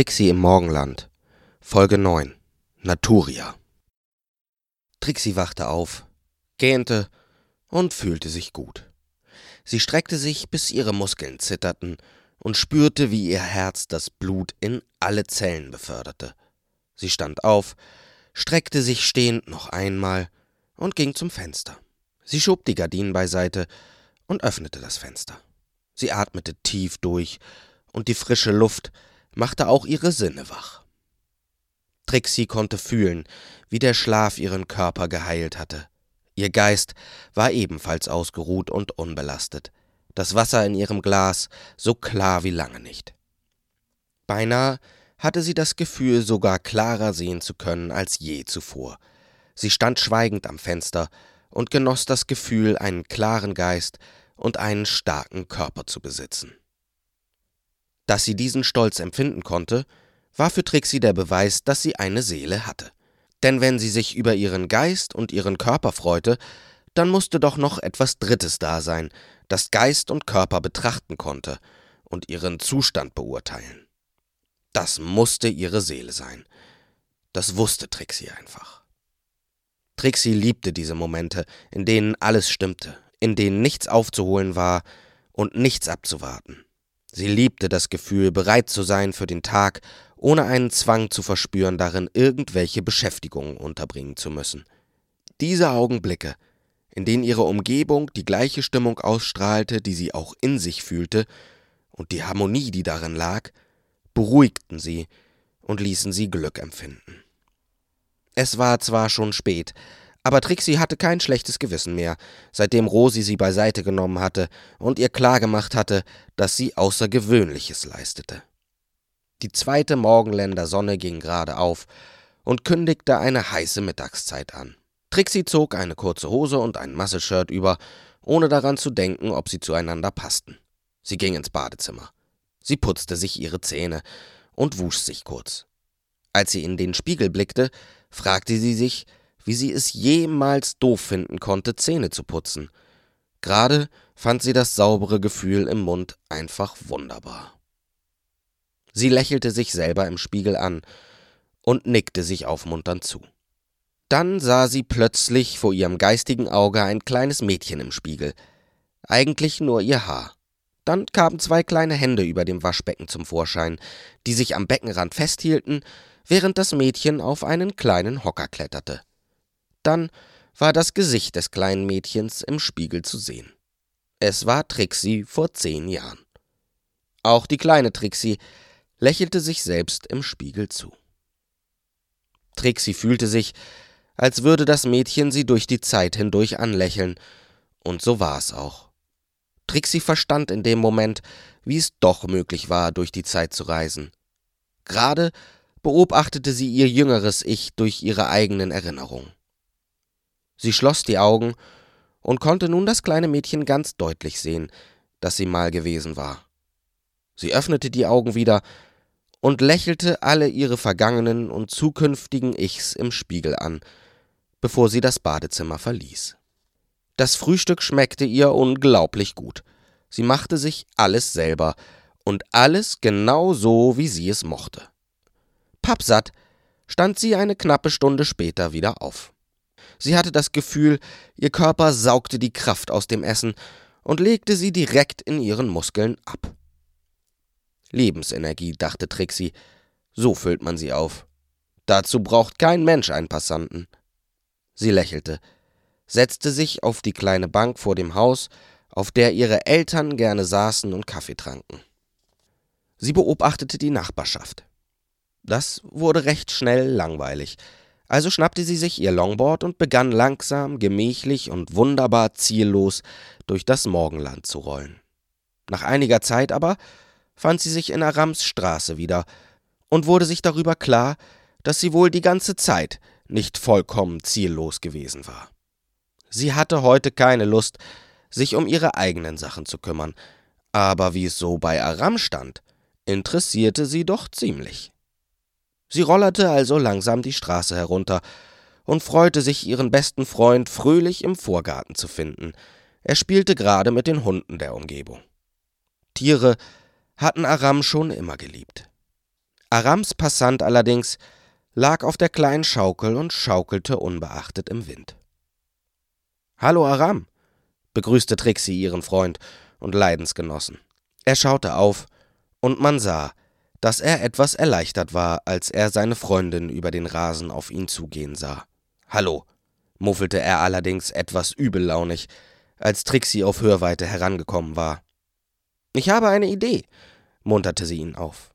Trixie im Morgenland Folge 9 Naturia Trixie wachte auf, gähnte und fühlte sich gut. Sie streckte sich, bis ihre Muskeln zitterten und spürte, wie ihr Herz das Blut in alle Zellen beförderte. Sie stand auf, streckte sich stehend noch einmal und ging zum Fenster. Sie schob die Gardinen beiseite und öffnete das Fenster. Sie atmete tief durch, und die frische Luft machte auch ihre Sinne wach. Trixie konnte fühlen, wie der Schlaf ihren Körper geheilt hatte. Ihr Geist war ebenfalls ausgeruht und unbelastet, das Wasser in ihrem Glas so klar wie lange nicht. Beinahe hatte sie das Gefühl, sogar klarer sehen zu können als je zuvor. Sie stand schweigend am Fenster und genoss das Gefühl, einen klaren Geist und einen starken Körper zu besitzen. Dass sie diesen Stolz empfinden konnte, war für Trixie der Beweis, dass sie eine Seele hatte. Denn wenn sie sich über ihren Geist und ihren Körper freute, dann musste doch noch etwas Drittes da sein, das Geist und Körper betrachten konnte und ihren Zustand beurteilen. Das musste ihre Seele sein. Das wusste Trixie einfach. Trixie liebte diese Momente, in denen alles stimmte, in denen nichts aufzuholen war und nichts abzuwarten. Sie liebte das Gefühl, bereit zu sein für den Tag, ohne einen Zwang zu verspüren, darin irgendwelche Beschäftigungen unterbringen zu müssen. Diese Augenblicke, in denen ihre Umgebung die gleiche Stimmung ausstrahlte, die sie auch in sich fühlte, und die Harmonie, die darin lag, beruhigten sie und ließen sie Glück empfinden. Es war zwar schon spät, aber Trixie hatte kein schlechtes Gewissen mehr, seitdem Rosi sie beiseite genommen hatte und ihr klargemacht hatte, dass sie Außergewöhnliches leistete. Die zweite Morgenländer Sonne ging gerade auf und kündigte eine heiße Mittagszeit an. Trixie zog eine kurze Hose und ein Masseshirt über, ohne daran zu denken, ob sie zueinander passten. Sie ging ins Badezimmer. Sie putzte sich ihre Zähne und wusch sich kurz. Als sie in den Spiegel blickte, fragte sie sich, wie sie es jemals doof finden konnte, Zähne zu putzen. Gerade fand sie das saubere Gefühl im Mund einfach wunderbar. Sie lächelte sich selber im Spiegel an und nickte sich aufmunternd zu. Dann sah sie plötzlich vor ihrem geistigen Auge ein kleines Mädchen im Spiegel, eigentlich nur ihr Haar. Dann kamen zwei kleine Hände über dem Waschbecken zum Vorschein, die sich am Beckenrand festhielten, während das Mädchen auf einen kleinen Hocker kletterte. Dann war das Gesicht des kleinen Mädchens im Spiegel zu sehen. Es war Trixie vor zehn Jahren. Auch die kleine Trixie lächelte sich selbst im Spiegel zu. Trixie fühlte sich, als würde das Mädchen sie durch die Zeit hindurch anlächeln, und so war es auch. Trixie verstand in dem Moment, wie es doch möglich war, durch die Zeit zu reisen. Gerade beobachtete sie ihr jüngeres Ich durch ihre eigenen Erinnerungen. Sie schloss die Augen und konnte nun das kleine Mädchen ganz deutlich sehen, das sie mal gewesen war. Sie öffnete die Augen wieder und lächelte alle ihre vergangenen und zukünftigen Ichs im Spiegel an, bevor sie das Badezimmer verließ. Das Frühstück schmeckte ihr unglaublich gut. Sie machte sich alles selber und alles genau so, wie sie es mochte. Pappsatt stand sie eine knappe Stunde später wieder auf. Sie hatte das Gefühl, ihr Körper saugte die Kraft aus dem Essen und legte sie direkt in ihren Muskeln ab. Lebensenergie, dachte Trixie, so füllt man sie auf. Dazu braucht kein Mensch einen Passanten. Sie lächelte, setzte sich auf die kleine Bank vor dem Haus, auf der ihre Eltern gerne saßen und Kaffee tranken. Sie beobachtete die Nachbarschaft. Das wurde recht schnell langweilig. Also schnappte sie sich ihr Longboard und begann langsam, gemächlich und wunderbar ziellos durch das Morgenland zu rollen. Nach einiger Zeit aber fand sie sich in Arams Straße wieder und wurde sich darüber klar, dass sie wohl die ganze Zeit nicht vollkommen ziellos gewesen war. Sie hatte heute keine Lust, sich um ihre eigenen Sachen zu kümmern, aber wie es so bei Aram stand, interessierte sie doch ziemlich. Sie rollerte also langsam die Straße herunter und freute sich, ihren besten Freund fröhlich im Vorgarten zu finden. Er spielte gerade mit den Hunden der Umgebung. Tiere hatten Aram schon immer geliebt. Arams Passant allerdings lag auf der kleinen Schaukel und schaukelte unbeachtet im Wind. Hallo Aram, begrüßte Trixie ihren Freund und Leidensgenossen. Er schaute auf, und man sah, dass er etwas erleichtert war, als er seine Freundin über den Rasen auf ihn zugehen sah. Hallo, muffelte er allerdings etwas übellaunig, als Trixie auf Hörweite herangekommen war. Ich habe eine Idee, munterte sie ihn auf.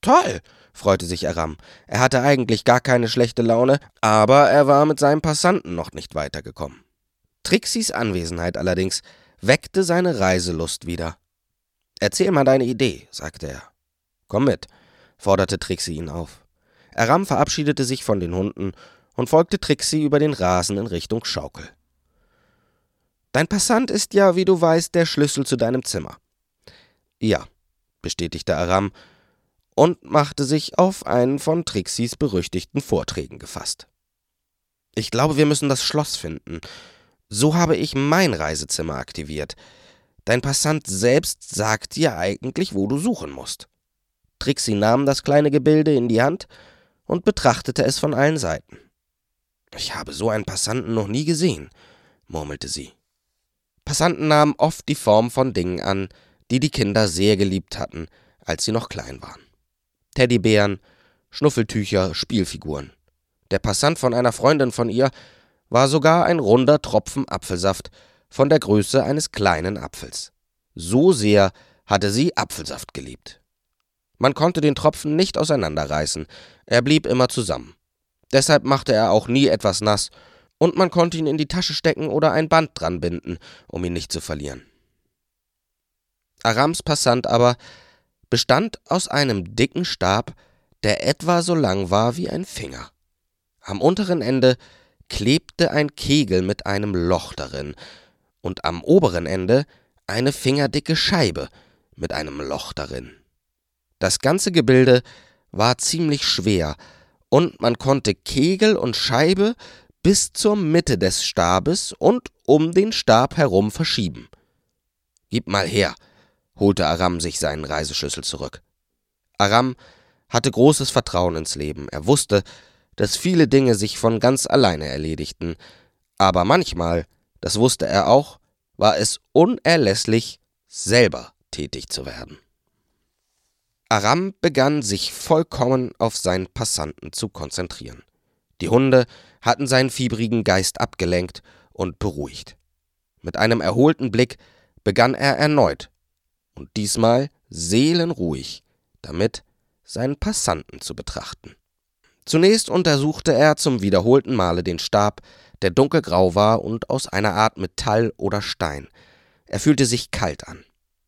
Toll, freute sich Aram. Er hatte eigentlich gar keine schlechte Laune, aber er war mit seinem Passanten noch nicht weitergekommen. Trixies Anwesenheit allerdings weckte seine Reiselust wieder. Erzähl mal deine Idee, sagte er. Komm mit, forderte Trixie ihn auf. Aram verabschiedete sich von den Hunden und folgte Trixie über den Rasen in Richtung Schaukel. Dein Passant ist ja, wie du weißt, der Schlüssel zu deinem Zimmer. Ja, bestätigte Aram und machte sich auf einen von Trixis berüchtigten Vorträgen gefasst. Ich glaube, wir müssen das Schloss finden. So habe ich mein Reisezimmer aktiviert. Dein Passant selbst sagt dir eigentlich, wo du suchen musst. Trixie nahm das kleine Gebilde in die Hand und betrachtete es von allen Seiten. Ich habe so einen Passanten noch nie gesehen, murmelte sie. Passanten nahmen oft die Form von Dingen an, die die Kinder sehr geliebt hatten, als sie noch klein waren. Teddybären, Schnuffeltücher, Spielfiguren. Der Passant von einer Freundin von ihr war sogar ein runder Tropfen Apfelsaft von der Größe eines kleinen Apfels. So sehr hatte sie Apfelsaft geliebt. Man konnte den Tropfen nicht auseinanderreißen, er blieb immer zusammen. Deshalb machte er auch nie etwas nass, und man konnte ihn in die Tasche stecken oder ein Band dran binden, um ihn nicht zu verlieren. Arams Passant aber bestand aus einem dicken Stab, der etwa so lang war wie ein Finger. Am unteren Ende klebte ein Kegel mit einem Loch darin, und am oberen Ende eine fingerdicke Scheibe mit einem Loch darin. Das ganze Gebilde war ziemlich schwer, und man konnte Kegel und Scheibe bis zur Mitte des Stabes und um den Stab herum verschieben. Gib mal her, holte Aram sich seinen Reiseschlüssel zurück. Aram hatte großes Vertrauen ins Leben. Er wusste, dass viele Dinge sich von ganz alleine erledigten, aber manchmal, das wusste er auch, war es unerlässlich, selber tätig zu werden. Aram begann sich vollkommen auf seinen Passanten zu konzentrieren. Die Hunde hatten seinen fiebrigen Geist abgelenkt und beruhigt. Mit einem erholten Blick begann er erneut, und diesmal seelenruhig, damit seinen Passanten zu betrachten. Zunächst untersuchte er zum wiederholten Male den Stab, der dunkelgrau war und aus einer Art Metall oder Stein. Er fühlte sich kalt an.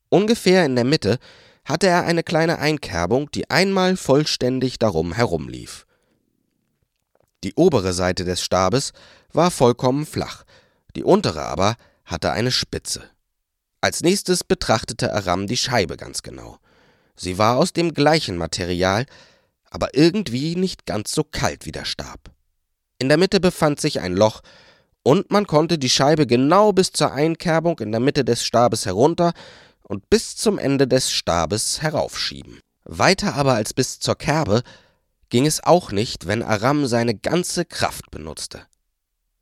Ungefähr in der Mitte hatte er eine kleine Einkerbung, die einmal vollständig darum herumlief. Die obere Seite des Stabes war vollkommen flach, die untere aber hatte eine Spitze. Als nächstes betrachtete Aram die Scheibe ganz genau. Sie war aus dem gleichen Material, aber irgendwie nicht ganz so kalt wie der Stab. In der Mitte befand sich ein Loch, und man konnte die Scheibe genau bis zur Einkerbung in der Mitte des Stabes herunter und bis zum Ende des Stabes heraufschieben. Weiter aber als bis zur Kerbe ging es auch nicht, wenn Aram seine ganze Kraft benutzte.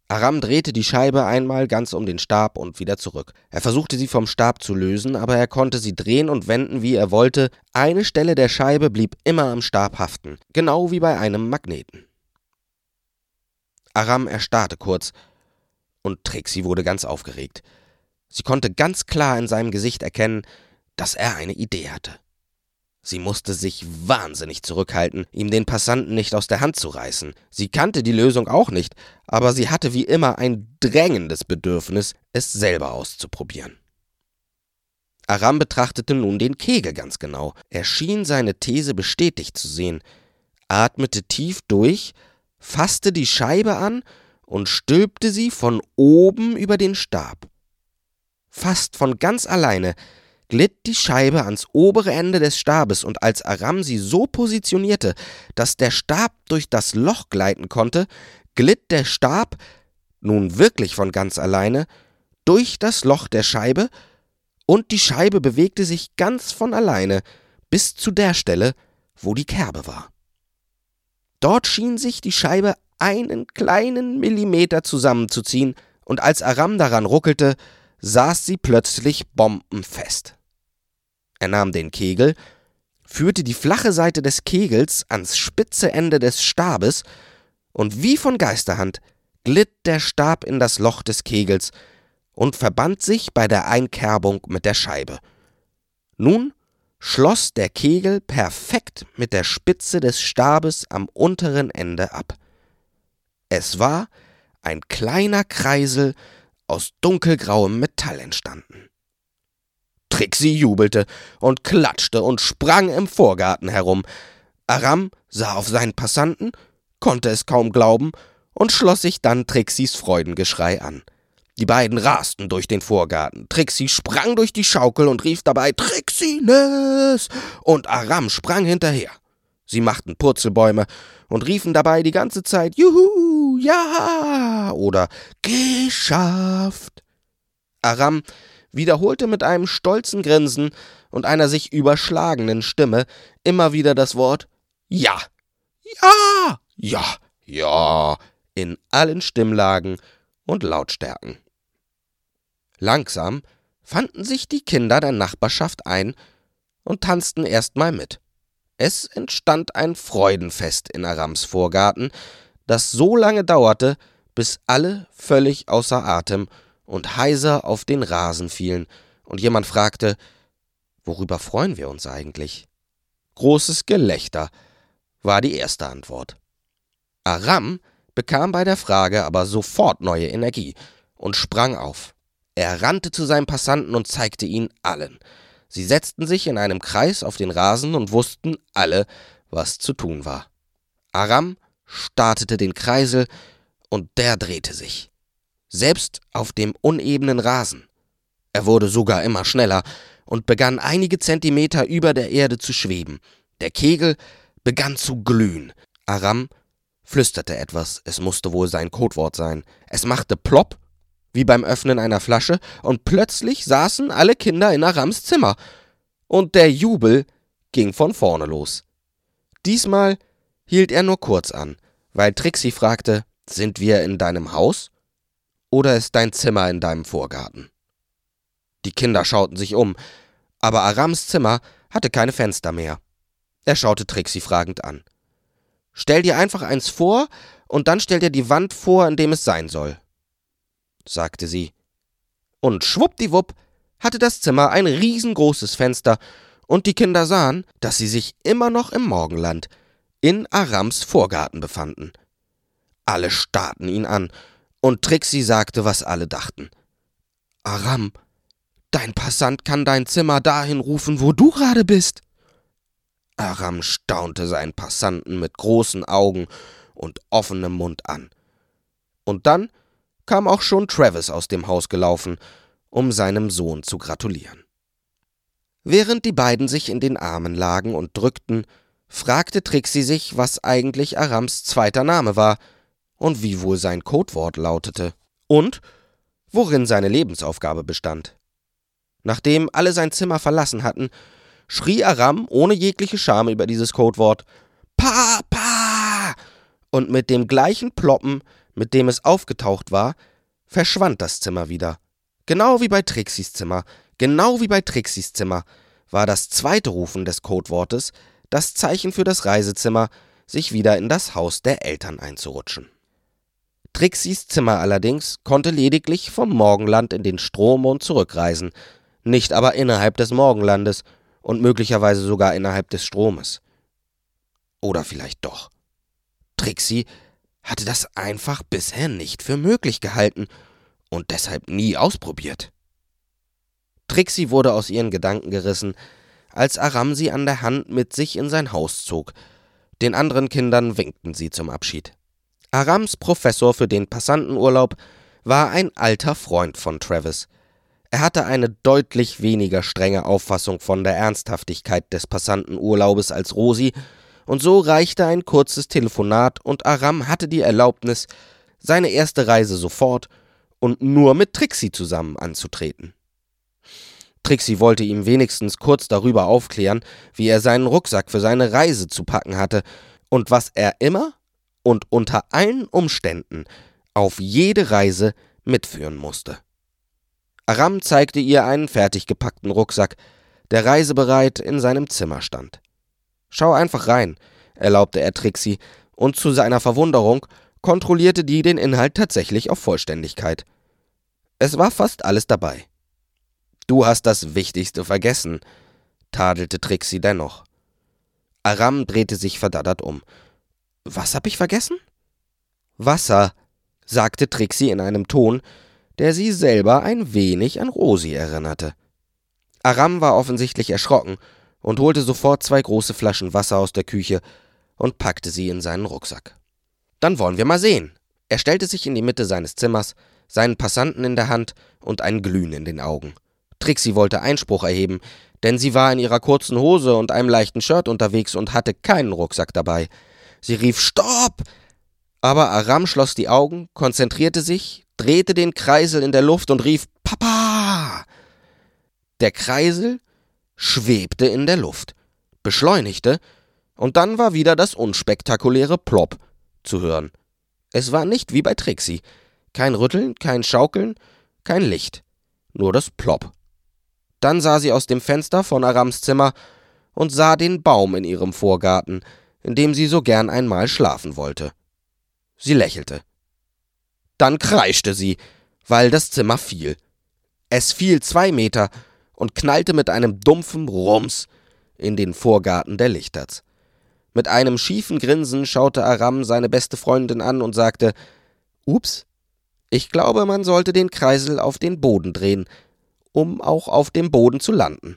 Aram drehte die Scheibe einmal ganz um den Stab und wieder zurück. Er versuchte sie vom Stab zu lösen, aber er konnte sie drehen und wenden, wie er wollte. Eine Stelle der Scheibe blieb immer am Stab haften, genau wie bei einem Magneten. Aram erstarrte kurz, und Trixie wurde ganz aufgeregt. Sie konnte ganz klar in seinem Gesicht erkennen, dass er eine Idee hatte. Sie musste sich wahnsinnig zurückhalten, ihm den Passanten nicht aus der Hand zu reißen. Sie kannte die Lösung auch nicht, aber sie hatte wie immer ein drängendes Bedürfnis, es selber auszuprobieren. Aram betrachtete nun den Kegel ganz genau. Er schien seine These bestätigt zu sehen, atmete tief durch, fasste die Scheibe an und stülpte sie von oben über den Stab. Fast von ganz alleine glitt die Scheibe ans obere Ende des Stabes, und als Aram sie so positionierte, dass der Stab durch das Loch gleiten konnte, glitt der Stab, nun wirklich von ganz alleine, durch das Loch der Scheibe, und die Scheibe bewegte sich ganz von alleine bis zu der Stelle, wo die Kerbe war. Dort schien sich die Scheibe einen kleinen Millimeter zusammenzuziehen, und als Aram daran ruckelte, saß sie plötzlich bombenfest. Er nahm den Kegel, führte die flache Seite des Kegels ans spitze Ende des Stabes, und wie von Geisterhand glitt der Stab in das Loch des Kegels und verband sich bei der Einkerbung mit der Scheibe. Nun schloss der Kegel perfekt mit der Spitze des Stabes am unteren Ende ab. Es war ein kleiner Kreisel aus dunkelgrauem Metall entstanden. Trixie jubelte und klatschte und sprang im Vorgarten herum. Aram sah auf seinen Passanten, konnte es kaum glauben und schloss sich dann Trixies Freudengeschrei an. Die beiden rasten durch den Vorgarten. Trixie sprang durch die Schaukel und rief dabei Trixines! Und Aram sprang hinterher. Sie machten Purzelbäume und riefen dabei die ganze Zeit Juhu, ja oder geschafft. Aram wiederholte mit einem stolzen Grinsen und einer sich überschlagenen Stimme immer wieder das Wort Ja, ja, ja, ja in allen Stimmlagen und Lautstärken. Langsam fanden sich die Kinder der Nachbarschaft ein und tanzten erstmal mit. Es entstand ein Freudenfest in Arams Vorgarten, das so lange dauerte, bis alle völlig außer Atem und heiser auf den Rasen fielen, und jemand fragte, worüber freuen wir uns eigentlich? Großes Gelächter war die erste Antwort. Aram bekam bei der Frage aber sofort neue Energie und sprang auf. Er rannte zu seinem Passanten und zeigte ihn allen. Sie setzten sich in einem Kreis auf den Rasen und wussten alle, was zu tun war. Aram startete den Kreisel und der drehte sich. Selbst auf dem unebenen Rasen. Er wurde sogar immer schneller und begann einige Zentimeter über der Erde zu schweben. Der Kegel begann zu glühen. Aram flüsterte etwas, es musste wohl sein Codewort sein. Es machte plopp wie beim Öffnen einer Flasche, und plötzlich saßen alle Kinder in Arams Zimmer. Und der Jubel ging von vorne los. Diesmal hielt er nur kurz an, weil Trixie fragte, sind wir in deinem Haus? Oder ist dein Zimmer in deinem Vorgarten? Die Kinder schauten sich um, aber Arams Zimmer hatte keine Fenster mehr. Er schaute Trixie fragend an. Stell dir einfach eins vor, und dann stell dir die Wand vor, in dem es sein soll sagte sie. Und schwuppdiwupp hatte das Zimmer ein riesengroßes Fenster, und die Kinder sahen, dass sie sich immer noch im Morgenland, in Arams Vorgarten befanden. Alle starrten ihn an, und Trixie sagte, was alle dachten. Aram, dein Passant kann dein Zimmer dahin rufen, wo du gerade bist. Aram staunte seinen Passanten mit großen Augen und offenem Mund an. Und dann kam auch schon Travis aus dem Haus gelaufen, um seinem Sohn zu gratulieren. Während die beiden sich in den Armen lagen und drückten, fragte Trixie sich, was eigentlich Arams zweiter Name war und wie wohl sein Codewort lautete und worin seine Lebensaufgabe bestand. Nachdem alle sein Zimmer verlassen hatten, schrie Aram ohne jegliche Scham über dieses Codewort Papa! Und mit dem gleichen Ploppen mit dem es aufgetaucht war, verschwand das Zimmer wieder. Genau wie bei Trixies Zimmer, genau wie bei Trixies Zimmer, war das zweite Rufen des Codewortes das Zeichen für das Reisezimmer, sich wieder in das Haus der Eltern einzurutschen. Trixies Zimmer allerdings konnte lediglich vom Morgenland in den Strohmond zurückreisen, nicht aber innerhalb des Morgenlandes und möglicherweise sogar innerhalb des Stromes. Oder vielleicht doch. Trixie hatte das einfach bisher nicht für möglich gehalten und deshalb nie ausprobiert. Trixie wurde aus ihren Gedanken gerissen, als Aram sie an der Hand mit sich in sein Haus zog. Den anderen Kindern winkten sie zum Abschied. Arams Professor für den Passantenurlaub war ein alter Freund von Travis. Er hatte eine deutlich weniger strenge Auffassung von der Ernsthaftigkeit des Passantenurlaubes als Rosi und so reichte ein kurzes Telefonat und Aram hatte die Erlaubnis, seine erste Reise sofort und nur mit Trixie zusammen anzutreten. Trixie wollte ihm wenigstens kurz darüber aufklären, wie er seinen Rucksack für seine Reise zu packen hatte und was er immer und unter allen Umständen auf jede Reise mitführen musste. Aram zeigte ihr einen fertig gepackten Rucksack, der reisebereit in seinem Zimmer stand. Schau einfach rein, erlaubte er Trixie, und zu seiner Verwunderung kontrollierte die den Inhalt tatsächlich auf Vollständigkeit. Es war fast alles dabei. Du hast das Wichtigste vergessen, tadelte Trixie dennoch. Aram drehte sich verdattert um. Was hab ich vergessen? Wasser, sagte Trixie in einem Ton, der sie selber ein wenig an Rosi erinnerte. Aram war offensichtlich erschrocken und holte sofort zwei große Flaschen Wasser aus der Küche und packte sie in seinen Rucksack. Dann wollen wir mal sehen. Er stellte sich in die Mitte seines Zimmers, seinen Passanten in der Hand und ein Glühen in den Augen. Trixie wollte Einspruch erheben, denn sie war in ihrer kurzen Hose und einem leichten Shirt unterwegs und hatte keinen Rucksack dabei. Sie rief Stopp! Aber Aram schloss die Augen, konzentrierte sich, drehte den Kreisel in der Luft und rief Papa! Der Kreisel schwebte in der Luft, beschleunigte, und dann war wieder das unspektakuläre Plop zu hören. Es war nicht wie bei Trixie. Kein Rütteln, kein Schaukeln, kein Licht. Nur das Plop. Dann sah sie aus dem Fenster von Arams Zimmer und sah den Baum in ihrem Vorgarten, in dem sie so gern einmal schlafen wollte. Sie lächelte. Dann kreischte sie, weil das Zimmer fiel. Es fiel zwei Meter und knallte mit einem dumpfen Rums in den Vorgarten der Lichterts. Mit einem schiefen Grinsen schaute Aram seine beste Freundin an und sagte Ups, ich glaube, man sollte den Kreisel auf den Boden drehen, um auch auf dem Boden zu landen.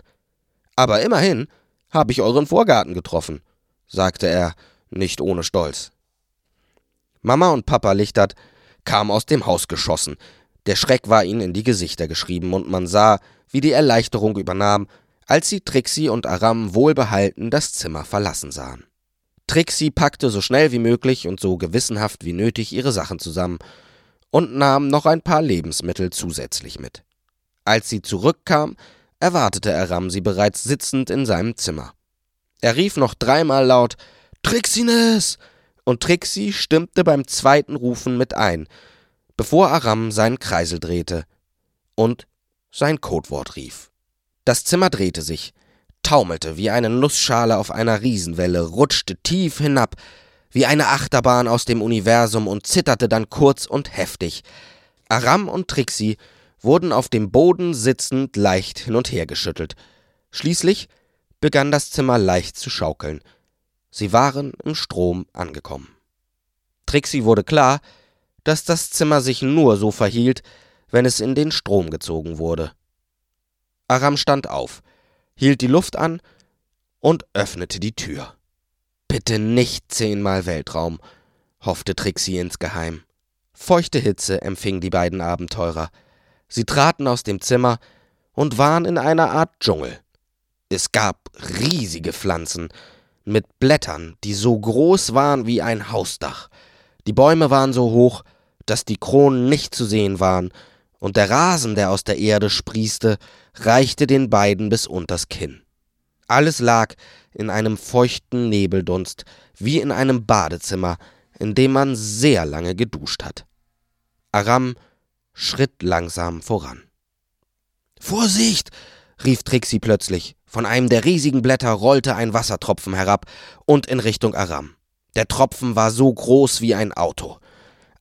Aber immerhin habe ich euren Vorgarten getroffen, sagte er, nicht ohne Stolz. Mama und Papa Lichtert kamen aus dem Haus geschossen. Der Schreck war ihnen in die Gesichter geschrieben, und man sah, wie die Erleichterung übernahm, als sie Trixie und Aram wohlbehalten das Zimmer verlassen sahen. Trixie packte so schnell wie möglich und so gewissenhaft wie nötig ihre Sachen zusammen und nahm noch ein paar Lebensmittel zusätzlich mit. Als sie zurückkam, erwartete Aram sie bereits sitzend in seinem Zimmer. Er rief noch dreimal laut Trixines! und Trixie stimmte beim zweiten Rufen mit ein, bevor Aram seinen Kreisel drehte und sein Codewort rief. Das Zimmer drehte sich, taumelte wie eine Nussschale auf einer Riesenwelle, rutschte tief hinab, wie eine Achterbahn aus dem Universum und zitterte dann kurz und heftig. Aram und Trixie wurden auf dem Boden sitzend leicht hin und her geschüttelt. Schließlich begann das Zimmer leicht zu schaukeln. Sie waren im Strom angekommen. Trixie wurde klar, dass das Zimmer sich nur so verhielt, wenn es in den Strom gezogen wurde. Aram stand auf, hielt die Luft an und öffnete die Tür. Bitte nicht zehnmal Weltraum, hoffte Trixie insgeheim. Feuchte Hitze empfing die beiden Abenteurer. Sie traten aus dem Zimmer und waren in einer Art Dschungel. Es gab riesige Pflanzen mit Blättern, die so groß waren wie ein Hausdach. Die Bäume waren so hoch, dass die Kronen nicht zu sehen waren, und der Rasen, der aus der Erde sprießte, reichte den beiden bis unters Kinn. Alles lag in einem feuchten Nebeldunst, wie in einem Badezimmer, in dem man sehr lange geduscht hat. Aram schritt langsam voran. Vorsicht! rief Trixie plötzlich. Von einem der riesigen Blätter rollte ein Wassertropfen herab und in Richtung Aram. Der Tropfen war so groß wie ein Auto.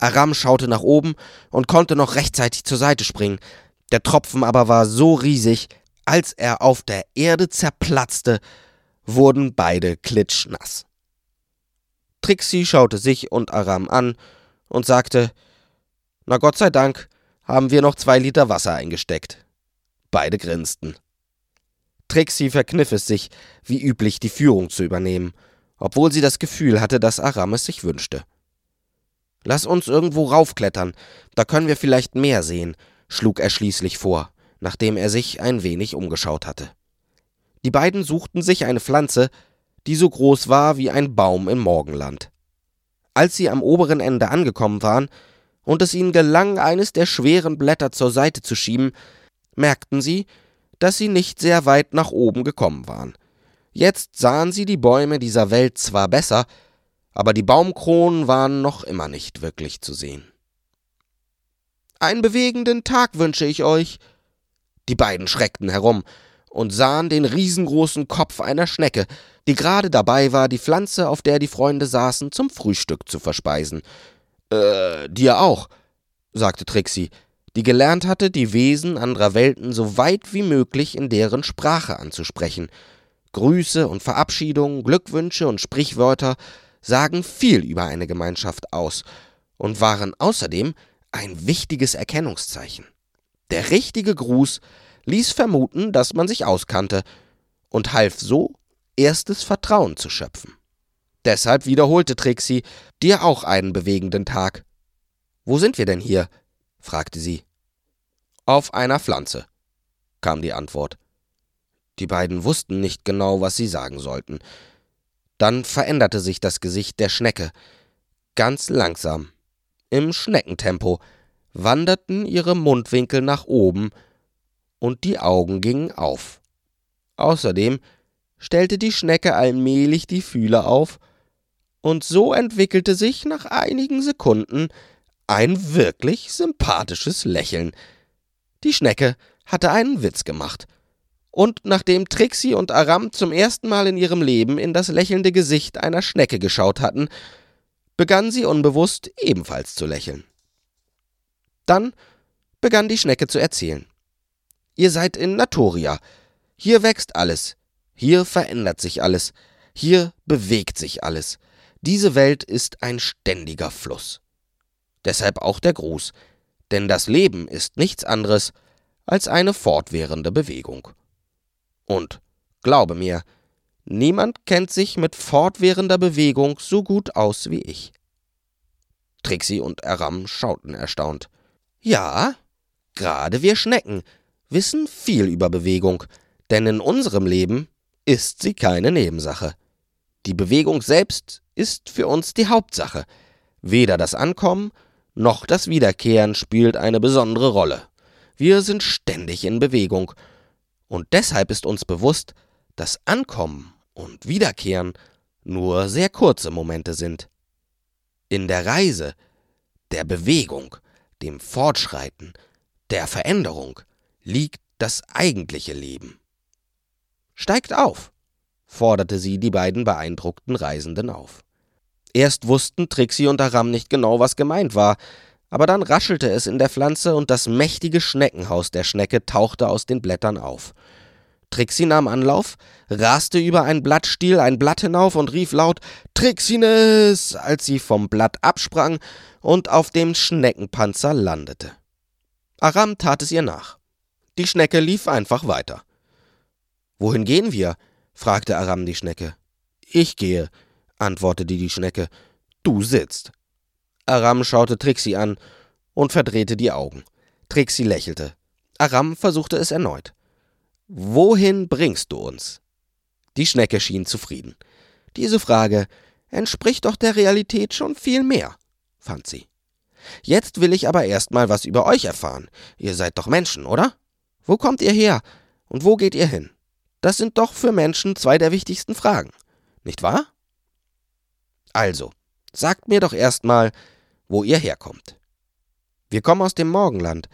Aram schaute nach oben und konnte noch rechtzeitig zur Seite springen. Der Tropfen aber war so riesig, als er auf der Erde zerplatzte, wurden beide klitschnass. Trixie schaute sich und Aram an und sagte, Na Gott sei Dank haben wir noch zwei Liter Wasser eingesteckt. Beide grinsten. Trixie verkniff es sich, wie üblich die Führung zu übernehmen, obwohl sie das Gefühl hatte, dass Aram es sich wünschte. Lass uns irgendwo raufklettern, da können wir vielleicht mehr sehen, schlug er schließlich vor, nachdem er sich ein wenig umgeschaut hatte. Die beiden suchten sich eine Pflanze, die so groß war wie ein Baum im Morgenland. Als sie am oberen Ende angekommen waren und es ihnen gelang, eines der schweren Blätter zur Seite zu schieben, merkten sie, dass sie nicht sehr weit nach oben gekommen waren. Jetzt sahen sie die Bäume dieser Welt zwar besser, aber die Baumkronen waren noch immer nicht wirklich zu sehen. Einen bewegenden Tag wünsche ich euch. Die beiden schreckten herum und sahen den riesengroßen Kopf einer Schnecke, die gerade dabei war, die Pflanze, auf der die Freunde saßen, zum Frühstück zu verspeisen. Äh, dir auch, sagte Trixie, die gelernt hatte, die Wesen anderer Welten so weit wie möglich in deren Sprache anzusprechen. Grüße und Verabschiedungen, Glückwünsche und Sprichwörter sagen viel über eine Gemeinschaft aus und waren außerdem ein wichtiges Erkennungszeichen. Der richtige Gruß ließ vermuten, dass man sich auskannte und half so, erstes Vertrauen zu schöpfen. Deshalb wiederholte Trixie, dir auch einen bewegenden Tag. Wo sind wir denn hier? fragte sie. Auf einer Pflanze, kam die Antwort. Die beiden wussten nicht genau, was sie sagen sollten. Dann veränderte sich das Gesicht der Schnecke. Ganz langsam, im Schneckentempo, wanderten ihre Mundwinkel nach oben und die Augen gingen auf. Außerdem stellte die Schnecke allmählich die Fühler auf, und so entwickelte sich nach einigen Sekunden ein wirklich sympathisches Lächeln. Die Schnecke hatte einen Witz gemacht. Und nachdem Trixie und Aram zum ersten Mal in ihrem Leben in das lächelnde Gesicht einer Schnecke geschaut hatten, begann sie unbewusst ebenfalls zu lächeln. Dann begann die Schnecke zu erzählen. Ihr seid in Natoria. Hier wächst alles. Hier verändert sich alles. Hier bewegt sich alles. Diese Welt ist ein ständiger Fluss. Deshalb auch der Gruß, denn das Leben ist nichts anderes als eine fortwährende Bewegung. Und glaube mir, niemand kennt sich mit fortwährender Bewegung so gut aus wie ich. Trixie und Aram schauten erstaunt. Ja, gerade wir Schnecken wissen viel über Bewegung, denn in unserem Leben ist sie keine Nebensache. Die Bewegung selbst ist für uns die Hauptsache. Weder das Ankommen noch das Wiederkehren spielt eine besondere Rolle. Wir sind ständig in Bewegung, und deshalb ist uns bewusst, dass Ankommen und Wiederkehren nur sehr kurze Momente sind. In der Reise, der Bewegung, dem Fortschreiten, der Veränderung liegt das eigentliche Leben. Steigt auf, forderte sie die beiden beeindruckten Reisenden auf. Erst wussten Trixie und Aram nicht genau, was gemeint war, aber dann raschelte es in der Pflanze und das mächtige Schneckenhaus der Schnecke tauchte aus den Blättern auf. Trixie nahm Anlauf, raste über ein Blattstiel ein Blatt hinauf und rief laut Trixines, als sie vom Blatt absprang und auf dem Schneckenpanzer landete. Aram tat es ihr nach. Die Schnecke lief einfach weiter. Wohin gehen wir? fragte Aram die Schnecke. Ich gehe, antwortete die Schnecke. Du sitzt. Aram schaute Trixie an und verdrehte die Augen. Trixie lächelte. Aram versuchte es erneut. Wohin bringst du uns? Die Schnecke schien zufrieden. Diese Frage entspricht doch der Realität schon viel mehr, fand sie. Jetzt will ich aber erst mal was über euch erfahren. Ihr seid doch Menschen, oder? Wo kommt ihr her und wo geht ihr hin? Das sind doch für Menschen zwei der wichtigsten Fragen, nicht wahr? Also, sagt mir doch erst mal, wo ihr herkommt. Wir kommen aus dem Morgenland,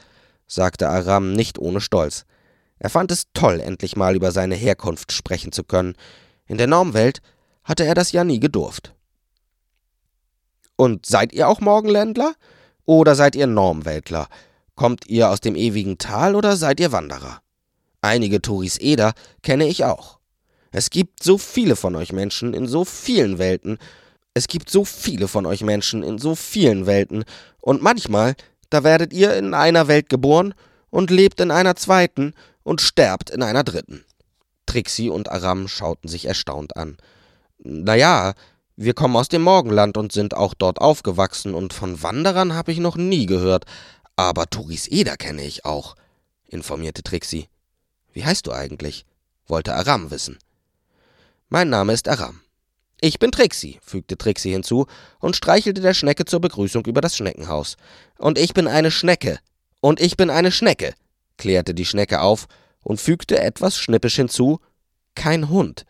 sagte Aram nicht ohne Stolz. Er fand es toll, endlich mal über seine Herkunft sprechen zu können. In der Normwelt hatte er das ja nie gedurft. Und seid ihr auch Morgenländler? Oder seid ihr Normweltler? Kommt ihr aus dem ewigen Tal oder seid ihr Wanderer? Einige Touris Eder kenne ich auch. Es gibt so viele von euch Menschen in so vielen Welten, es gibt so viele von euch Menschen in so vielen Welten, und manchmal, da werdet ihr in einer Welt geboren und lebt in einer zweiten und sterbt in einer dritten. Trixie und Aram schauten sich erstaunt an. Naja, wir kommen aus dem Morgenland und sind auch dort aufgewachsen, und von Wanderern habe ich noch nie gehört, aber Turis Eder kenne ich auch, informierte Trixie. Wie heißt du eigentlich? wollte Aram wissen. Mein Name ist Aram. Ich bin Trixie, fügte Trixie hinzu und streichelte der Schnecke zur Begrüßung über das Schneckenhaus. Und ich bin eine Schnecke. Und ich bin eine Schnecke, klärte die Schnecke auf und fügte etwas schnippisch hinzu: Kein Hund,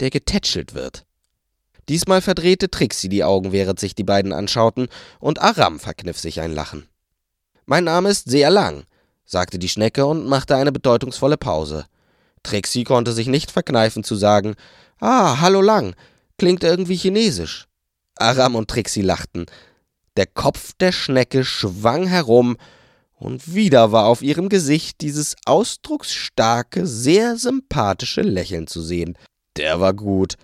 der getätschelt wird. Diesmal verdrehte Trixie die Augen, während sich die beiden anschauten, und Aram verkniff sich ein Lachen. Mein Name ist sehr lang, sagte die Schnecke und machte eine bedeutungsvolle Pause. Trixie konnte sich nicht verkneifen zu sagen: Ah, hallo lang, klingt irgendwie chinesisch. Aram und Trixie lachten. Der Kopf der Schnecke schwang herum, und wieder war auf ihrem Gesicht dieses ausdrucksstarke, sehr sympathische Lächeln zu sehen. Der war gut,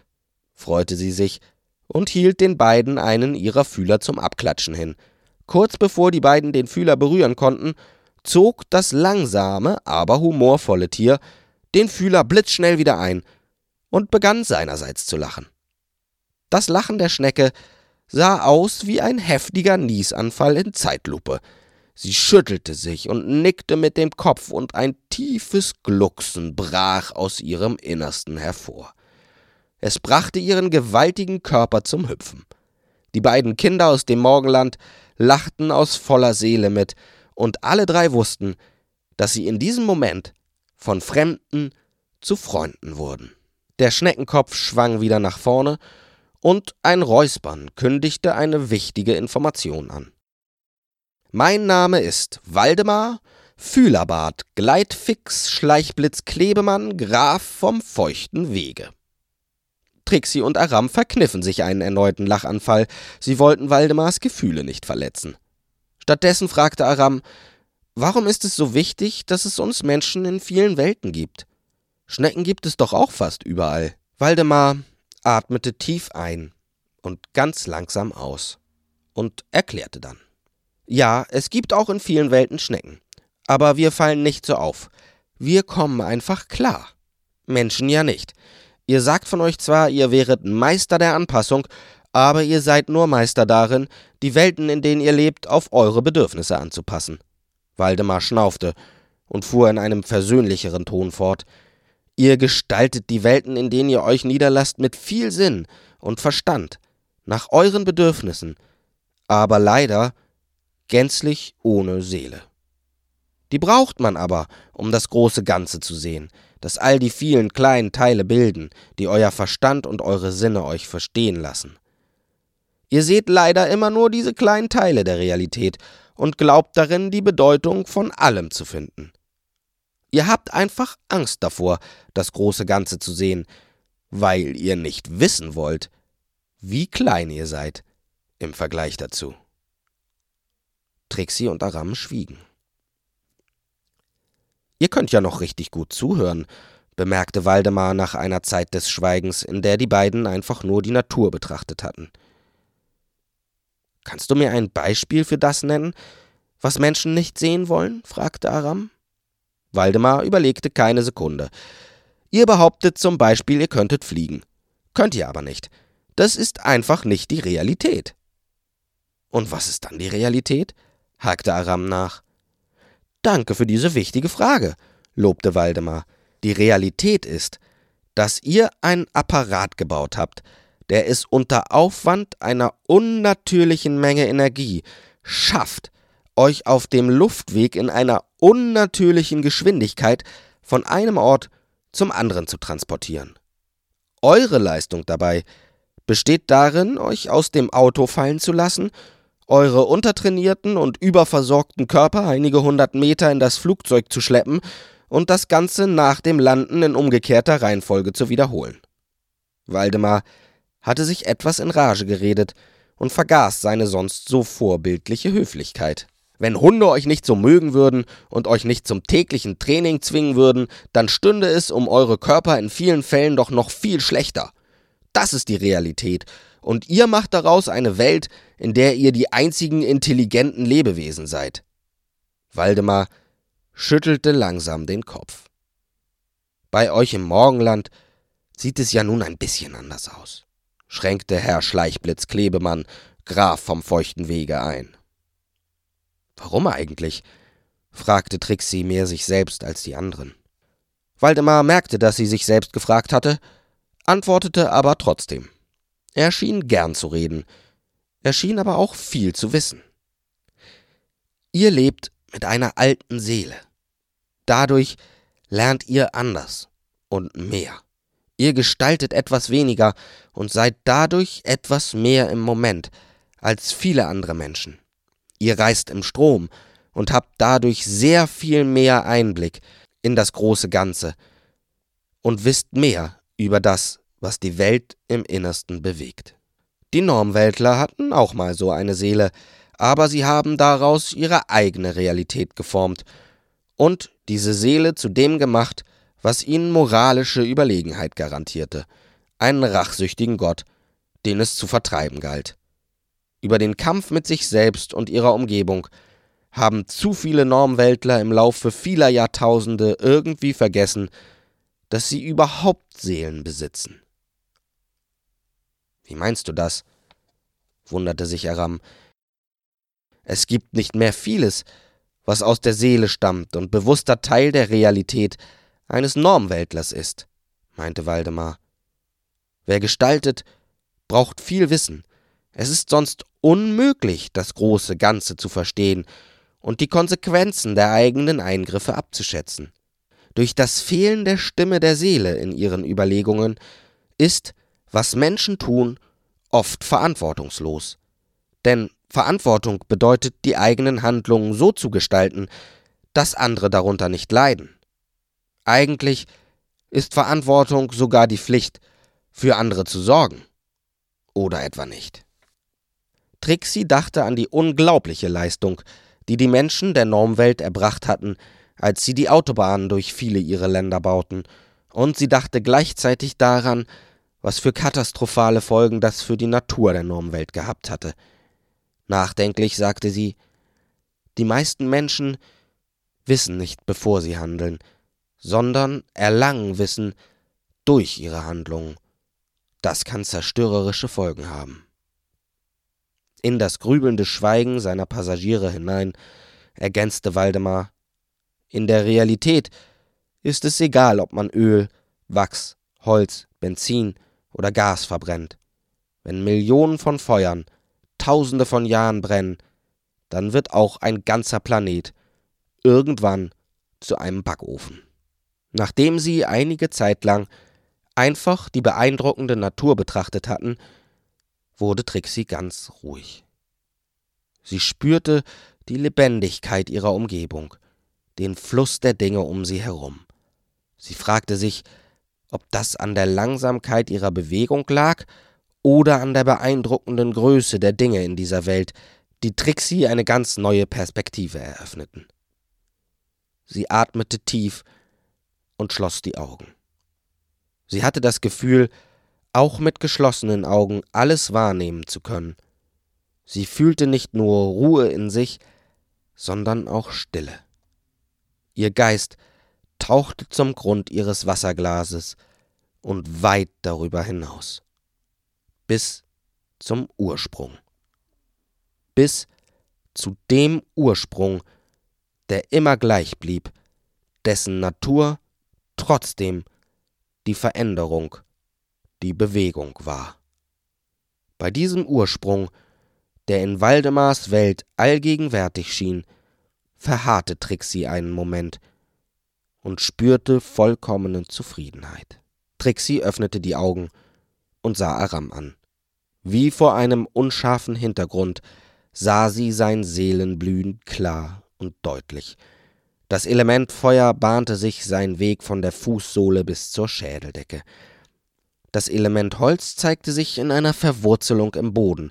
freute sie sich und hielt den beiden einen ihrer Fühler zum Abklatschen hin. Kurz bevor die beiden den Fühler berühren konnten, zog das langsame, aber humorvolle Tier den Fühler blitzschnell wieder ein und begann seinerseits zu lachen. Das Lachen der Schnecke sah aus wie ein heftiger Niesanfall in Zeitlupe. Sie schüttelte sich und nickte mit dem Kopf, und ein tiefes Glucksen brach aus ihrem Innersten hervor. Es brachte ihren gewaltigen Körper zum Hüpfen. Die beiden Kinder aus dem Morgenland lachten aus voller Seele mit, und alle drei wussten, dass sie in diesem Moment von Fremden zu Freunden wurden. Der Schneckenkopf schwang wieder nach vorne, und ein Räuspern kündigte eine wichtige Information an. Mein Name ist Waldemar Fühlerbart, Gleitfix, Schleichblitz, Klebemann, Graf vom feuchten Wege. Trixie und Aram verkniffen sich einen erneuten Lachanfall. Sie wollten Waldemars Gefühle nicht verletzen. Stattdessen fragte Aram, warum ist es so wichtig, dass es uns Menschen in vielen Welten gibt? Schnecken gibt es doch auch fast überall. Waldemar atmete tief ein und ganz langsam aus und erklärte dann. Ja, es gibt auch in vielen Welten Schnecken. Aber wir fallen nicht so auf. Wir kommen einfach klar. Menschen ja nicht. Ihr sagt von euch zwar, ihr wäret Meister der Anpassung, aber ihr seid nur Meister darin, die Welten, in denen ihr lebt, auf eure Bedürfnisse anzupassen. Waldemar schnaufte und fuhr in einem versöhnlicheren Ton fort. Ihr gestaltet die Welten, in denen ihr euch niederlasst, mit viel Sinn und Verstand, nach euren Bedürfnissen, aber leider gänzlich ohne Seele. Die braucht man aber, um das große Ganze zu sehen, das all die vielen kleinen Teile bilden, die euer Verstand und eure Sinne euch verstehen lassen. Ihr seht leider immer nur diese kleinen Teile der Realität und glaubt darin, die Bedeutung von allem zu finden. Ihr habt einfach Angst davor, das große Ganze zu sehen, weil ihr nicht wissen wollt, wie klein ihr seid im Vergleich dazu. Trixie und Aram schwiegen. Ihr könnt ja noch richtig gut zuhören, bemerkte Waldemar nach einer Zeit des Schweigens, in der die beiden einfach nur die Natur betrachtet hatten. Kannst du mir ein Beispiel für das nennen, was Menschen nicht sehen wollen? fragte Aram. Waldemar überlegte keine Sekunde. Ihr behauptet zum Beispiel, ihr könntet fliegen. Könnt ihr aber nicht. Das ist einfach nicht die Realität. Und was ist dann die Realität? hakte Aram nach. Danke für diese wichtige Frage, lobte Waldemar. Die Realität ist, dass ihr einen Apparat gebaut habt, der es unter Aufwand einer unnatürlichen Menge Energie schafft, euch auf dem Luftweg in einer unnatürlichen Geschwindigkeit von einem Ort zum anderen zu transportieren. Eure Leistung dabei besteht darin, euch aus dem Auto fallen zu lassen, eure untertrainierten und überversorgten Körper einige hundert Meter in das Flugzeug zu schleppen und das Ganze nach dem Landen in umgekehrter Reihenfolge zu wiederholen. Waldemar hatte sich etwas in Rage geredet und vergaß seine sonst so vorbildliche Höflichkeit. Wenn Hunde euch nicht so mögen würden und euch nicht zum täglichen Training zwingen würden, dann stünde es um eure Körper in vielen Fällen doch noch viel schlechter. Das ist die Realität, und ihr macht daraus eine Welt, in der ihr die einzigen intelligenten Lebewesen seid. Waldemar schüttelte langsam den Kopf. Bei euch im Morgenland sieht es ja nun ein bisschen anders aus, schränkte Herr Schleichblitz Klebemann, Graf vom feuchten Wege ein. Warum eigentlich? fragte Trixie mehr sich selbst als die anderen. Waldemar merkte, dass sie sich selbst gefragt hatte, antwortete aber trotzdem. Er schien gern zu reden, er schien aber auch viel zu wissen. Ihr lebt mit einer alten Seele. Dadurch lernt ihr anders und mehr. Ihr gestaltet etwas weniger und seid dadurch etwas mehr im Moment als viele andere Menschen. Ihr reist im Strom und habt dadurch sehr viel mehr Einblick in das große Ganze und wisst mehr über das, was die Welt im Innersten bewegt. Die Normweltler hatten auch mal so eine Seele, aber sie haben daraus ihre eigene Realität geformt und diese Seele zu dem gemacht, was ihnen moralische Überlegenheit garantierte, einen rachsüchtigen Gott, den es zu vertreiben galt. Über den Kampf mit sich selbst und ihrer Umgebung haben zu viele Normweltler im Laufe vieler Jahrtausende irgendwie vergessen, dass sie überhaupt Seelen besitzen. Wie meinst du das? wunderte sich Aram. Es gibt nicht mehr vieles, was aus der Seele stammt und bewusster Teil der Realität eines Normweltlers ist, meinte Waldemar. Wer gestaltet, braucht viel Wissen. Es ist sonst unmöglich, das große Ganze zu verstehen und die Konsequenzen der eigenen Eingriffe abzuschätzen. Durch das Fehlen der Stimme der Seele in ihren Überlegungen ist, was Menschen tun, oft verantwortungslos. Denn Verantwortung bedeutet, die eigenen Handlungen so zu gestalten, dass andere darunter nicht leiden. Eigentlich ist Verantwortung sogar die Pflicht, für andere zu sorgen. Oder etwa nicht? Trixie dachte an die unglaubliche Leistung, die die Menschen der Normwelt erbracht hatten, als sie die Autobahnen durch viele ihrer Länder bauten, und sie dachte gleichzeitig daran, was für katastrophale Folgen das für die Natur der Normwelt gehabt hatte. Nachdenklich sagte sie, die meisten Menschen wissen nicht, bevor sie handeln, sondern erlangen Wissen durch ihre Handlungen. Das kann zerstörerische Folgen haben. In das grübelnde Schweigen seiner Passagiere hinein ergänzte Waldemar In der Realität ist es egal, ob man Öl, Wachs, Holz, Benzin oder Gas verbrennt. Wenn Millionen von Feuern Tausende von Jahren brennen, dann wird auch ein ganzer Planet irgendwann zu einem Backofen. Nachdem sie einige Zeit lang einfach die beeindruckende Natur betrachtet hatten, wurde Trixie ganz ruhig. Sie spürte die Lebendigkeit ihrer Umgebung, den Fluss der Dinge um sie herum. Sie fragte sich, ob das an der Langsamkeit ihrer Bewegung lag oder an der beeindruckenden Größe der Dinge in dieser Welt, die Trixie eine ganz neue Perspektive eröffneten. Sie atmete tief und schloss die Augen. Sie hatte das Gefühl, auch mit geschlossenen Augen alles wahrnehmen zu können. Sie fühlte nicht nur Ruhe in sich, sondern auch Stille. Ihr Geist tauchte zum Grund ihres Wasserglases und weit darüber hinaus. Bis zum Ursprung. Bis zu dem Ursprung, der immer gleich blieb, dessen Natur trotzdem die Veränderung die Bewegung war. Bei diesem Ursprung, der in Waldemars Welt allgegenwärtig schien, verharrte Trixie einen Moment und spürte vollkommene Zufriedenheit. Trixie öffnete die Augen und sah Aram an. Wie vor einem unscharfen Hintergrund sah sie sein Seelenblühen klar und deutlich. Das Element Feuer bahnte sich seinen Weg von der Fußsohle bis zur Schädeldecke. Das Element Holz zeigte sich in einer Verwurzelung im Boden,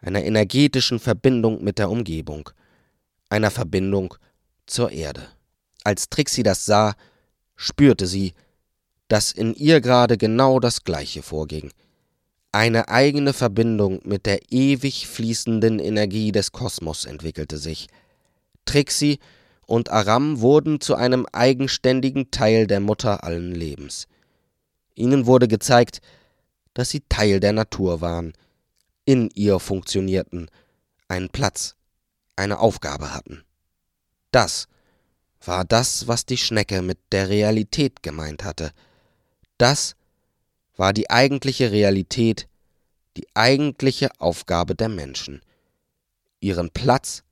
einer energetischen Verbindung mit der Umgebung, einer Verbindung zur Erde. Als Trixie das sah, spürte sie, dass in ihr gerade genau das Gleiche vorging. Eine eigene Verbindung mit der ewig fließenden Energie des Kosmos entwickelte sich. Trixie und Aram wurden zu einem eigenständigen Teil der Mutter allen Lebens. Ihnen wurde gezeigt, dass sie Teil der Natur waren, in ihr funktionierten, einen Platz, eine Aufgabe hatten. Das war das, was die Schnecke mit der Realität gemeint hatte. Das war die eigentliche Realität, die eigentliche Aufgabe der Menschen, ihren Platz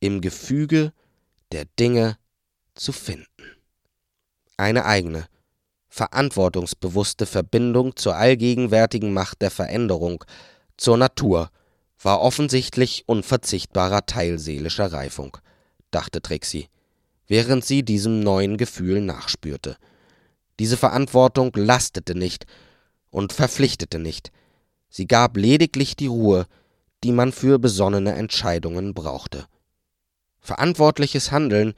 im Gefüge der Dinge zu finden. Eine eigene, verantwortungsbewusste Verbindung zur allgegenwärtigen Macht der Veränderung, zur Natur, war offensichtlich unverzichtbarer Teil seelischer Reifung, dachte Trixie, während sie diesem neuen Gefühl nachspürte. Diese Verantwortung lastete nicht und verpflichtete nicht, sie gab lediglich die Ruhe, die man für besonnene Entscheidungen brauchte. Verantwortliches Handeln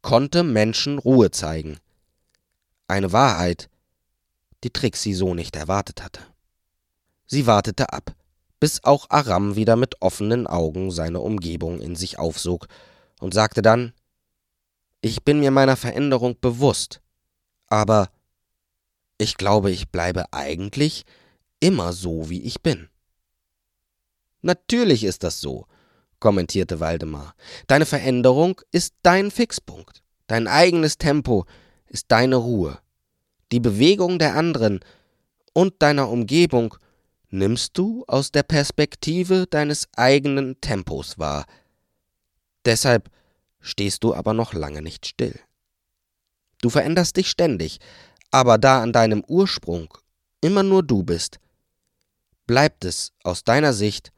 konnte Menschen Ruhe zeigen. Eine Wahrheit, die Trixie so nicht erwartet hatte. Sie wartete ab, bis auch Aram wieder mit offenen Augen seine Umgebung in sich aufsog und sagte dann, ich bin mir meiner Veränderung bewusst, aber ich glaube, ich bleibe eigentlich immer so, wie ich bin. Natürlich ist das so, kommentierte Waldemar. Deine Veränderung ist dein Fixpunkt. Dein eigenes Tempo ist deine Ruhe. Die Bewegung der anderen und deiner Umgebung nimmst du aus der Perspektive deines eigenen Tempos wahr. Deshalb stehst du aber noch lange nicht still. Du veränderst dich ständig, aber da an deinem Ursprung immer nur du bist, bleibt es aus deiner Sicht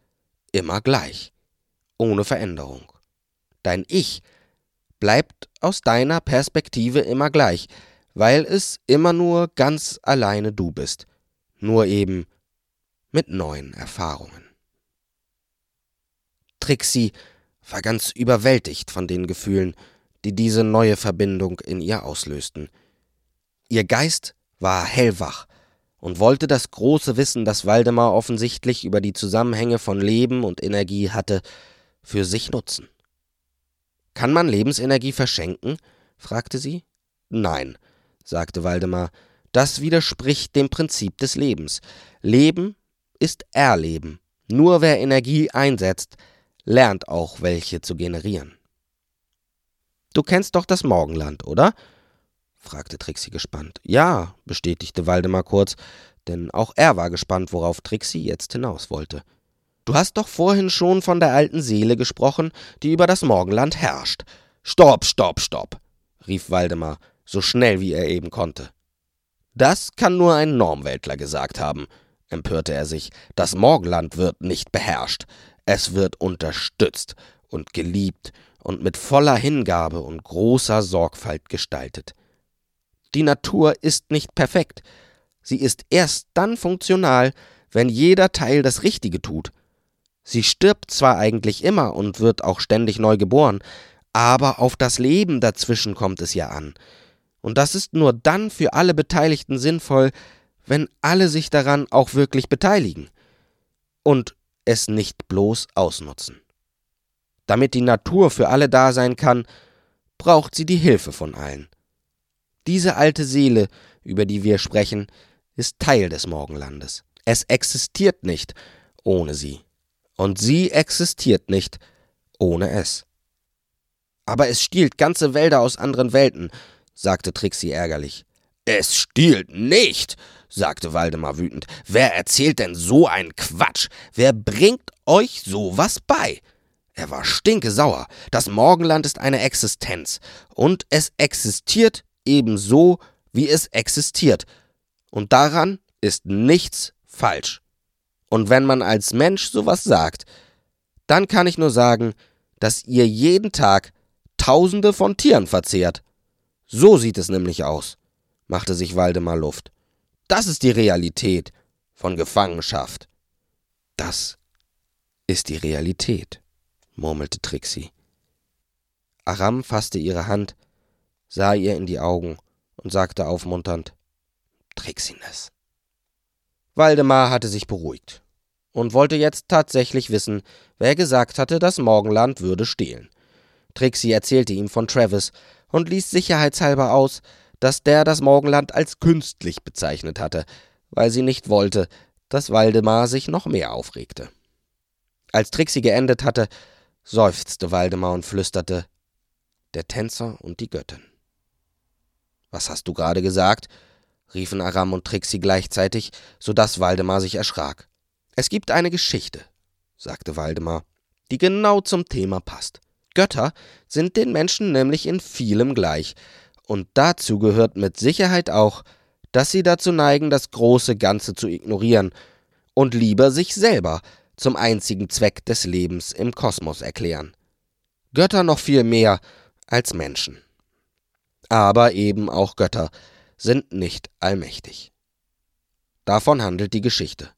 immer gleich, ohne Veränderung. Dein Ich bleibt aus deiner Perspektive immer gleich, weil es immer nur ganz alleine du bist, nur eben mit neuen Erfahrungen. Trixie war ganz überwältigt von den Gefühlen, die diese neue Verbindung in ihr auslösten. Ihr Geist war hellwach und wollte das große Wissen, das Waldemar offensichtlich über die Zusammenhänge von Leben und Energie hatte, für sich nutzen. Kann man Lebensenergie verschenken? fragte sie. Nein, sagte Waldemar, das widerspricht dem Prinzip des Lebens. Leben ist Erleben. Nur wer Energie einsetzt, lernt auch welche zu generieren. Du kennst doch das Morgenland, oder? fragte Trixie gespannt. Ja, bestätigte Waldemar kurz, denn auch er war gespannt, worauf Trixie jetzt hinaus wollte. Du hast doch vorhin schon von der alten Seele gesprochen, die über das Morgenland herrscht. Stopp, stopp, stopp, rief Waldemar, so schnell wie er eben konnte. Das kann nur ein Normweltler gesagt haben, empörte er sich. Das Morgenland wird nicht beherrscht. Es wird unterstützt und geliebt und mit voller Hingabe und großer Sorgfalt gestaltet. Die Natur ist nicht perfekt. Sie ist erst dann funktional, wenn jeder Teil das Richtige tut. Sie stirbt zwar eigentlich immer und wird auch ständig neu geboren, aber auf das Leben dazwischen kommt es ja an. Und das ist nur dann für alle Beteiligten sinnvoll, wenn alle sich daran auch wirklich beteiligen und es nicht bloß ausnutzen. Damit die Natur für alle da sein kann, braucht sie die Hilfe von allen. Diese alte Seele, über die wir sprechen, ist Teil des Morgenlandes. Es existiert nicht ohne sie. Und sie existiert nicht ohne es. Aber es stiehlt ganze Wälder aus anderen Welten, sagte Trixie ärgerlich. Es stiehlt nicht, sagte Waldemar wütend. Wer erzählt denn so einen Quatsch? Wer bringt euch sowas bei? Er war stinkesauer. Das Morgenland ist eine Existenz. Und es existiert ebenso, wie es existiert. Und daran ist nichts falsch. Und wenn man als Mensch sowas sagt, dann kann ich nur sagen, dass ihr jeden Tag Tausende von Tieren verzehrt. So sieht es nämlich aus, machte sich Waldemar Luft. Das ist die Realität von Gefangenschaft. Das ist die Realität, murmelte Trixie. Aram fasste ihre Hand, sah ihr in die Augen und sagte aufmunternd: Trixines. Waldemar hatte sich beruhigt und wollte jetzt tatsächlich wissen, wer gesagt hatte, das Morgenland würde stehlen. Trixie erzählte ihm von Travis und ließ sicherheitshalber aus, dass der das Morgenland als künstlich bezeichnet hatte, weil sie nicht wollte, dass Waldemar sich noch mehr aufregte. Als Trixie geendet hatte, seufzte Waldemar und flüsterte Der Tänzer und die Göttin. Was hast du gerade gesagt? Riefen Aram und Trixie gleichzeitig, so dass Waldemar sich erschrak. Es gibt eine Geschichte, sagte Waldemar, die genau zum Thema passt. Götter sind den Menschen nämlich in vielem gleich, Und dazu gehört mit Sicherheit auch, dass sie dazu neigen, das große Ganze zu ignorieren und lieber sich selber zum einzigen Zweck des Lebens im Kosmos erklären. Götter noch viel mehr als Menschen. Aber eben auch Götter sind nicht allmächtig. Davon handelt die Geschichte.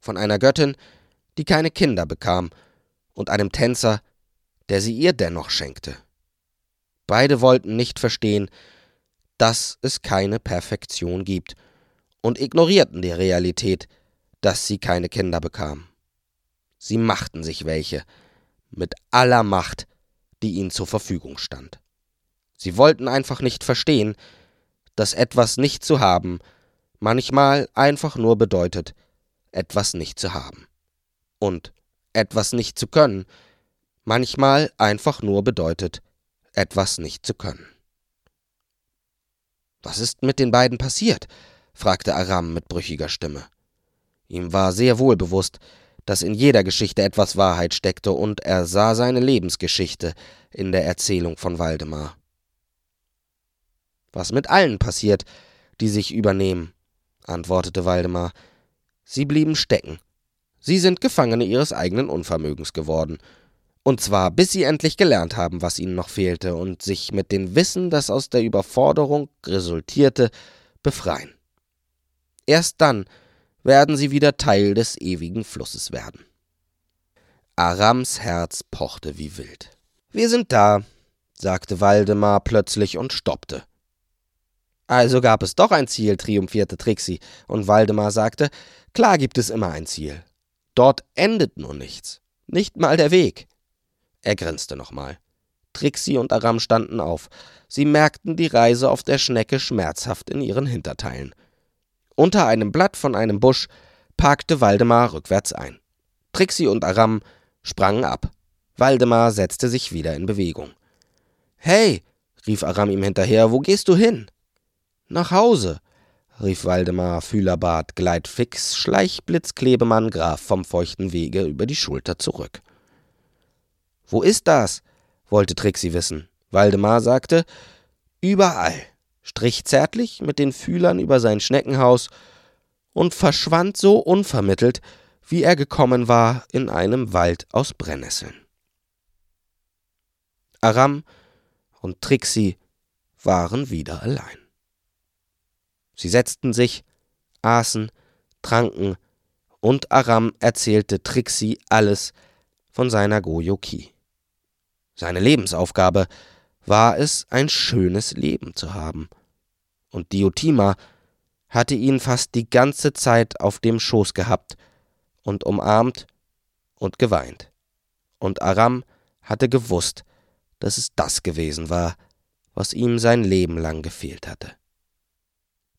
Von einer Göttin, die keine Kinder bekam, und einem Tänzer, der sie ihr dennoch schenkte. Beide wollten nicht verstehen, dass es keine Perfektion gibt und ignorierten die Realität, dass sie keine Kinder bekam. Sie machten sich welche, mit aller Macht, die ihnen zur Verfügung stand. Sie wollten einfach nicht verstehen, dass etwas nicht zu haben manchmal einfach nur bedeutet, etwas nicht zu haben. Und etwas nicht zu können manchmal einfach nur bedeutet, etwas nicht zu können. Was ist mit den beiden passiert? fragte Aram mit brüchiger Stimme. Ihm war sehr wohl bewusst, dass in jeder Geschichte etwas Wahrheit steckte, und er sah seine Lebensgeschichte in der Erzählung von Waldemar. Was mit allen passiert, die sich übernehmen, antwortete Waldemar. Sie blieben stecken. Sie sind Gefangene ihres eigenen Unvermögens geworden. Und zwar bis sie endlich gelernt haben, was ihnen noch fehlte, und sich mit dem Wissen, das aus der Überforderung resultierte, befreien. Erst dann werden sie wieder Teil des ewigen Flusses werden. Arams Herz pochte wie wild. Wir sind da, sagte Waldemar plötzlich und stoppte. Also gab es doch ein Ziel, triumphierte Trixie, und Waldemar sagte, klar gibt es immer ein Ziel. Dort endet nur nichts, nicht mal der Weg. Er grinste nochmal. Trixie und Aram standen auf. Sie merkten die Reise auf der Schnecke schmerzhaft in ihren Hinterteilen. Unter einem Blatt von einem Busch parkte Waldemar rückwärts ein. Trixie und Aram sprangen ab. Waldemar setzte sich wieder in Bewegung. Hey, rief Aram ihm hinterher, wo gehst du hin? Nach Hause, rief Waldemar Fühlerbart, Gleitfix, Schleichblitz, Klebemann, Graf vom feuchten Wege über die Schulter zurück. Wo ist das? wollte Trixie wissen. Waldemar sagte, überall, strich zärtlich mit den Fühlern über sein Schneckenhaus und verschwand so unvermittelt, wie er gekommen war, in einem Wald aus Brennnesseln. Aram und Trixie waren wieder allein. Sie setzten sich, aßen, tranken, und Aram erzählte Trixie alles von seiner Goyoki. Seine Lebensaufgabe war es, ein schönes Leben zu haben. Und Diotima hatte ihn fast die ganze Zeit auf dem Schoß gehabt und umarmt und geweint. Und Aram hatte gewusst, dass es das gewesen war, was ihm sein Leben lang gefehlt hatte.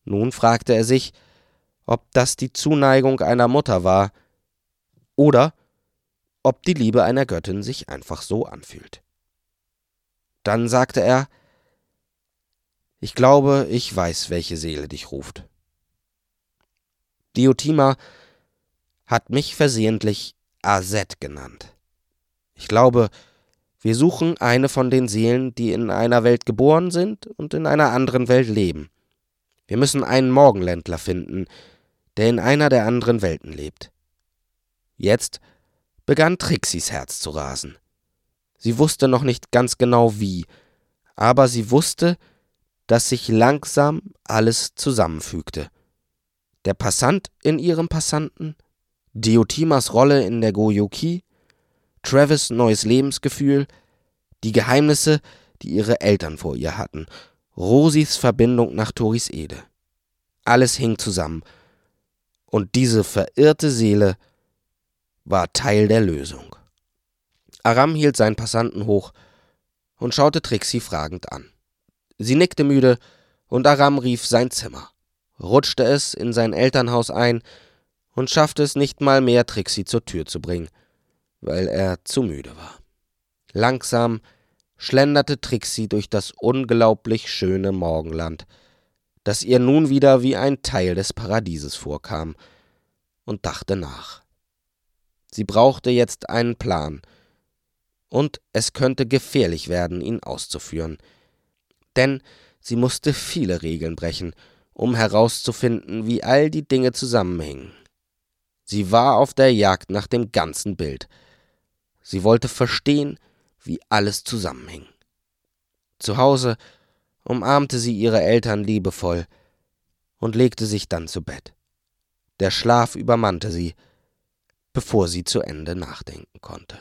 Nun fragte er sich, ob das die Zuneigung einer Mutter war oder ob die Liebe einer Göttin sich einfach so anfühlt. Dann sagte er, ich glaube, ich weiß, welche Seele dich ruft. Diotima hat mich versehentlich Aset genannt. Ich glaube, wir suchen eine von den Seelen, die in einer Welt geboren sind und in einer anderen Welt leben. Wir müssen einen Morgenländler finden, der in einer der anderen Welten lebt. Jetzt begann Trixis Herz zu rasen. Sie wusste noch nicht ganz genau wie, aber sie wusste, dass sich langsam alles zusammenfügte. Der Passant in ihrem Passanten, Diotimas Rolle in der Goyoki, Travis neues Lebensgefühl, die Geheimnisse, die ihre Eltern vor ihr hatten, Rosis Verbindung nach Toris Ede. Alles hing zusammen, und diese verirrte Seele war Teil der Lösung. Aram hielt seinen Passanten hoch und schaute Trixie fragend an. Sie nickte müde, und Aram rief sein Zimmer, rutschte es in sein Elternhaus ein und schaffte es nicht mal mehr, Trixie zur Tür zu bringen, weil er zu müde war. Langsam schlenderte Trixie durch das unglaublich schöne Morgenland, das ihr nun wieder wie ein Teil des Paradieses vorkam, und dachte nach. Sie brauchte jetzt einen Plan, und es könnte gefährlich werden, ihn auszuführen. Denn Sie musste viele Regeln brechen, um herauszufinden, wie all die Dinge zusammenhingen. Sie war auf der Jagd nach dem ganzen Bild. Sie wollte verstehen, wie alles zusammenhing. Zu Hause umarmte sie ihre Eltern liebevoll und legte sich dann zu Bett. Der Schlaf übermannte sie, bevor sie zu Ende nachdenken konnte.